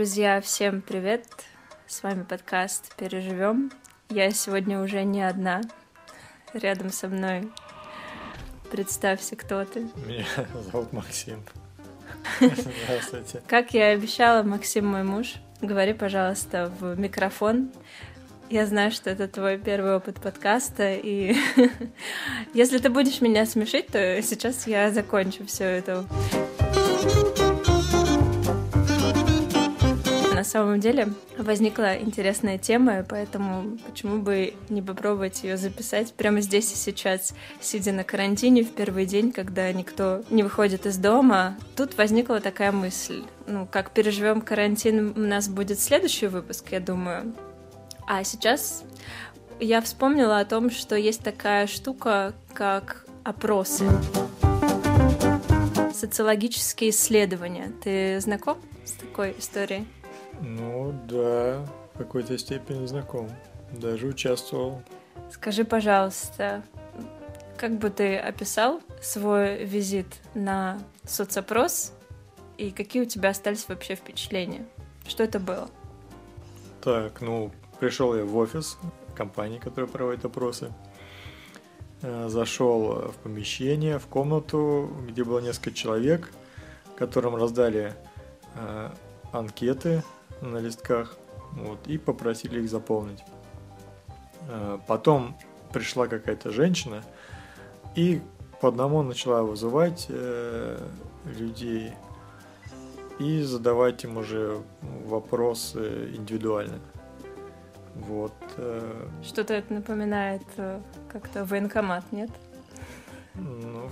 Друзья, всем привет! С вами подкаст «Переживем». Я сегодня уже не одна. Рядом со мной представься, кто ты. Меня зовут Максим. Здравствуйте. Как я и обещала, Максим мой муж. Говори, пожалуйста, в микрофон. Я знаю, что это твой первый опыт подкаста, и если ты будешь меня смешить, то сейчас я закончу все это. На самом деле возникла интересная тема, поэтому почему бы не попробовать ее записать прямо здесь и сейчас, сидя на карантине в первый день, когда никто не выходит из дома. Тут возникла такая мысль. Ну, как переживем карантин, у нас будет следующий выпуск, я думаю. А сейчас я вспомнила о том, что есть такая штука, как опросы. Социологические исследования. Ты знаком с такой историей? Ну да, в какой-то степени знаком. Даже участвовал. Скажи, пожалуйста, как бы ты описал свой визит на соцопрос и какие у тебя остались вообще впечатления? Что это было? Так, ну, пришел я в офис компании, которая проводит опросы. Э, Зашел в помещение, в комнату, где было несколько человек, которым раздали э, анкеты на листках вот, и попросили их заполнить. Э, потом пришла какая-то женщина и по одному начала вызывать э, людей и задавать им уже вопросы индивидуально. Вот. Э, Что-то это напоминает э, как-то военкомат, нет?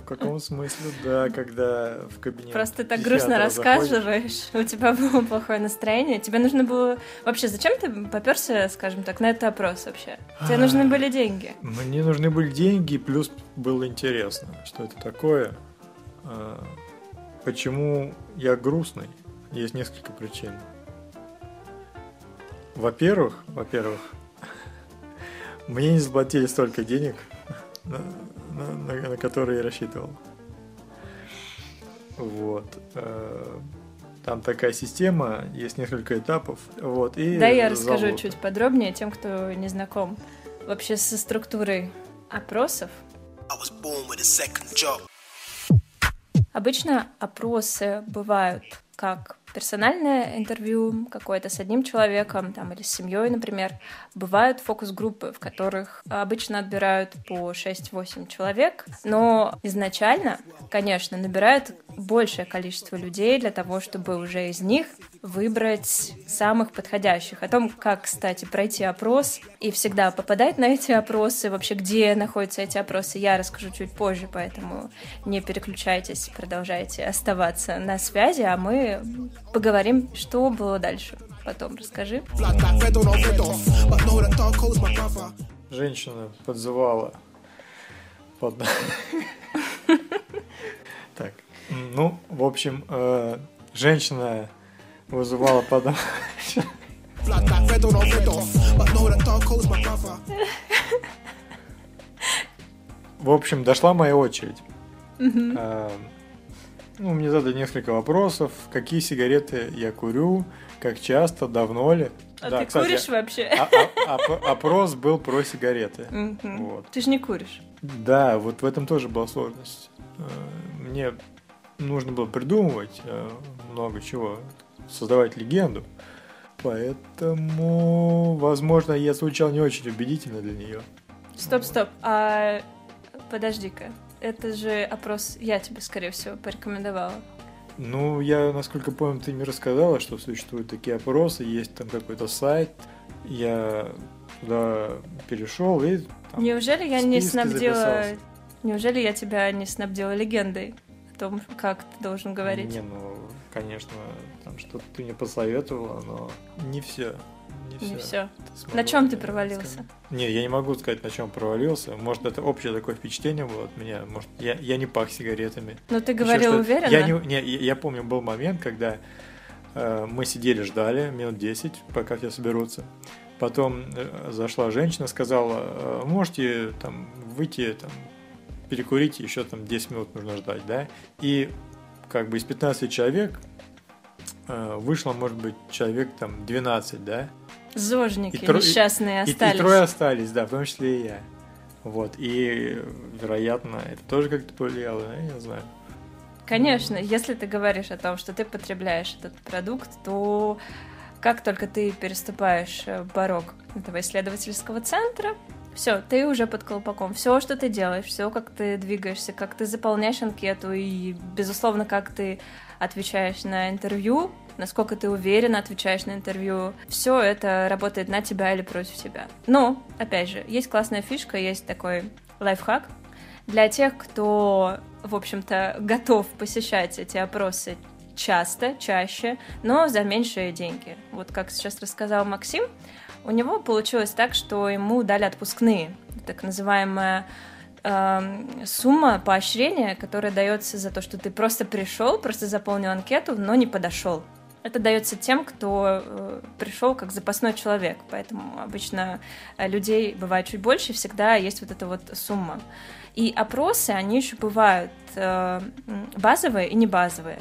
В каком смысле, да, когда в кабинет. Просто так грустно рассказываешь, у тебя было плохое настроение. Тебе нужно было... Вообще, зачем ты поперся, скажем так, на этот опрос вообще? Тебе нужны были деньги. Мне нужны были деньги, плюс было интересно, что это такое. А, почему я грустный? Есть несколько причин. Во-первых, во-первых, мне не заплатили столько денег, на, на, на, которые я рассчитывал. Вот. э, Там такая система, есть несколько этапов. Вот, и Да, я расскажу залог. чуть подробнее тем, кто не знаком вообще со структурой опросов. Обычно опросы бывают как персональное интервью какое-то с одним человеком там, или с семьей, например. Бывают фокус-группы, в которых обычно отбирают по 6-8 человек, но изначально, конечно, набирают большее количество людей для того, чтобы уже из них выбрать самых подходящих. О том, как, кстати, пройти опрос и всегда попадать на эти опросы, вообще где находятся эти опросы, я расскажу чуть позже, поэтому не переключайтесь, продолжайте оставаться на связи, а мы поговорим, что было дальше. Потом расскажи. Женщина подзывала под... Так, ну, в общем, э, женщина вызывала под... В общем, дошла моя очередь. Э, ну, мне задали несколько вопросов. Какие сигареты я курю? Как часто? Давно ли? А да, ты кстати, куришь вообще? А, а, а, опрос был про сигареты. Вот. Ты же не куришь. Да, вот в этом тоже была сложность. Э, мне нужно было придумывать э, много чего, создавать легенду. Поэтому, возможно, я звучал не очень убедительно для нее. Стоп, стоп. А подожди-ка. Это же опрос я тебе, скорее всего, порекомендовала. Ну, я, насколько помню, ты мне рассказала, что существуют такие опросы, есть там какой-то сайт. Я туда перешел и... Там, Неужели я не снабдила... Записался. Неужели я тебя не снабдила легендой о том, как ты должен говорить? Не, ну, конечно, там что-то ты мне посоветовала, но не все не, не все. все. На чем ты провалился? Не, я не могу сказать, на чем провалился. Может, это общее такое впечатление было от меня. Может, я, я не пах сигаретами. Но ты говорил Еще, уверенно? Я, не, не, я помню, был момент, когда э, мы сидели, ждали минут 10, пока все соберутся. Потом э, зашла женщина, сказала, э, можете там выйти, там, перекурить, еще там 10 минут нужно ждать, да? И как бы из 15 человек э, вышло, может быть, человек там 12, да? Зожники и несчастные и, остались. И, и трое остались, да, в том числе и я. Вот, и, вероятно, это тоже как-то повлияло, я не знаю. Конечно, если ты говоришь о том, что ты потребляешь этот продукт, то как только ты переступаешь э, порог этого исследовательского центра, все, ты уже под колпаком. Все, что ты делаешь, все, как ты двигаешься, как ты заполняешь анкету и, безусловно, как ты отвечаешь на интервью, насколько ты уверенно отвечаешь на интервью, все это работает на тебя или против тебя. Но, опять же, есть классная фишка, есть такой лайфхак для тех, кто, в общем-то, готов посещать эти опросы часто, чаще, но за меньшие деньги. Вот как сейчас рассказал Максим, у него получилось так, что ему дали отпускные, так называемая э, сумма поощрения, которая дается за то, что ты просто пришел, просто заполнил анкету, но не подошел. Это дается тем, кто э, пришел как запасной человек, поэтому обычно людей бывает чуть больше, всегда есть вот эта вот сумма. И опросы, они еще бывают э, базовые и не базовые.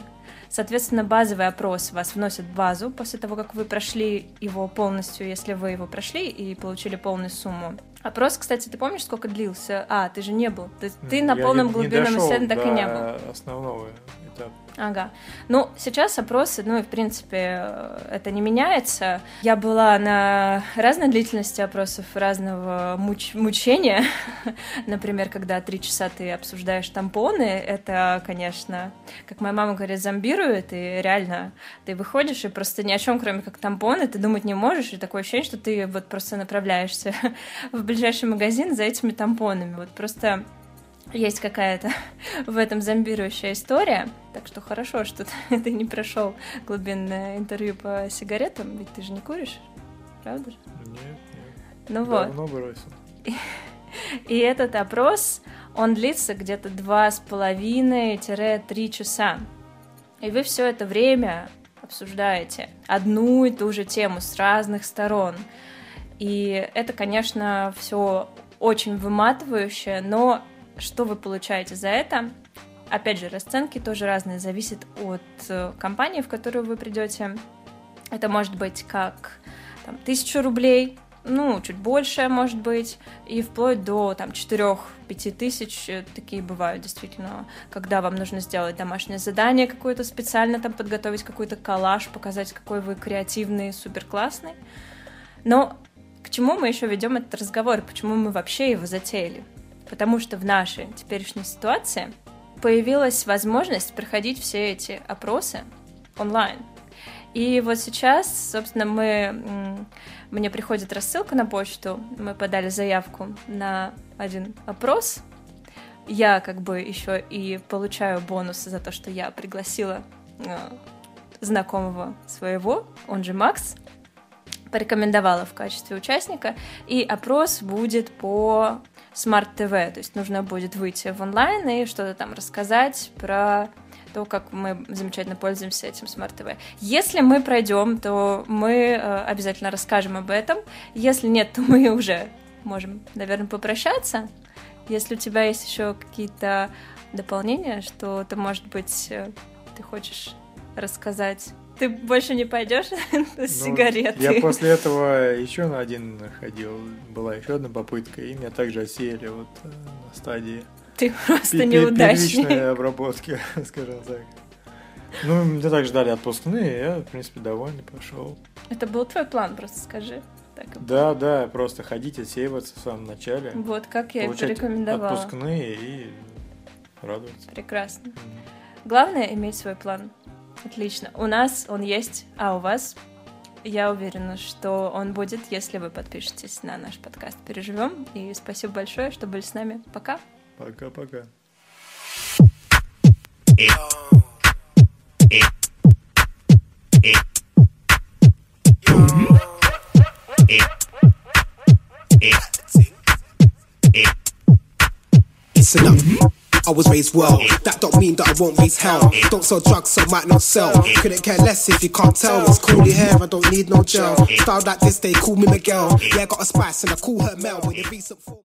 Соответственно, базовый опрос вас вносят в базу после того, как вы прошли его полностью, если вы его прошли и получили полную сумму. Опрос, кстати, ты помнишь, сколько длился? А, ты же не был. Ты, ты на полном глубинном исследовании так и не был. основного этапа. Ага. Ну, сейчас опросы, ну и в принципе э, это не меняется. Я была на разной длительности опросов разного муч мучения. Например, когда три часа ты обсуждаешь тампоны, это, конечно, как моя мама говорит, зомбирует, и реально ты выходишь и просто ни о чем, кроме как тампоны, ты думать не можешь, и такое ощущение, что ты вот просто направляешься в ближайший магазин за этими тампонами. Вот просто есть какая-то в этом зомбирующая история. Так что хорошо, что ты не прошел глубинное интервью по сигаретам, ведь ты же не куришь, правда же? Нет, нет. Ну Давно вот. бросил. И, и этот опрос, он длится где-то два с половиной-три часа. И вы все это время обсуждаете одну и ту же тему с разных сторон. И это, конечно, все очень выматывающе, но что вы получаете за это? Опять же, расценки тоже разные, зависит от э, компании, в которую вы придете. Это может быть как там, тысячу рублей, ну, чуть больше, может быть, и вплоть до там 4-5 тысяч, э, такие бывают действительно, когда вам нужно сделать домашнее задание какое-то специально, там подготовить какой-то коллаж, показать, какой вы креативный, супер классный. Но к чему мы еще ведем этот разговор, почему мы вообще его затеяли? потому что в нашей теперешней ситуации появилась возможность проходить все эти опросы онлайн. И вот сейчас, собственно, мы, мне приходит рассылка на почту, мы подали заявку на один опрос. Я как бы еще и получаю бонусы за то, что я пригласила э, знакомого своего, он же Макс, порекомендовала в качестве участника, и опрос будет по Smart TV, то есть нужно будет выйти в онлайн и что-то там рассказать про то, как мы замечательно пользуемся этим Smart TV. Если мы пройдем, то мы э, обязательно расскажем об этом. Если нет, то мы уже можем, наверное, попрощаться. Если у тебя есть еще какие-то дополнения, что-то, может быть, э, ты хочешь рассказать ты больше не пойдешь с ну, сигаретой. Я после этого еще на один ходил. Была еще одна попытка, и меня также осеяли вот э, на стадии. Ты просто неудачник. Первичной обработки, скажем так. Ну, мне также дали отпускные, я, в принципе, довольный, пошел. Это был твой план, просто скажи. Так, да, да, просто ходить, отсеиваться в самом начале. Вот, как я и порекомендовала. отпускные и радоваться. Прекрасно. Главное иметь свой план. Отлично. У нас он есть, а у вас? Я уверена, что он будет, если вы подпишетесь на наш подкаст «Переживем». И спасибо большое, что были с нами. Пока. Пока-пока. It's enough. I was raised well. That don't mean that I won't raise hell. Don't sell drugs, so might not sell. Couldn't care less if you can't tell. It's curly hair, I don't need no gel. Style like this, they call me Miguel. Yeah, I got a spice and I call her Mel with a recent.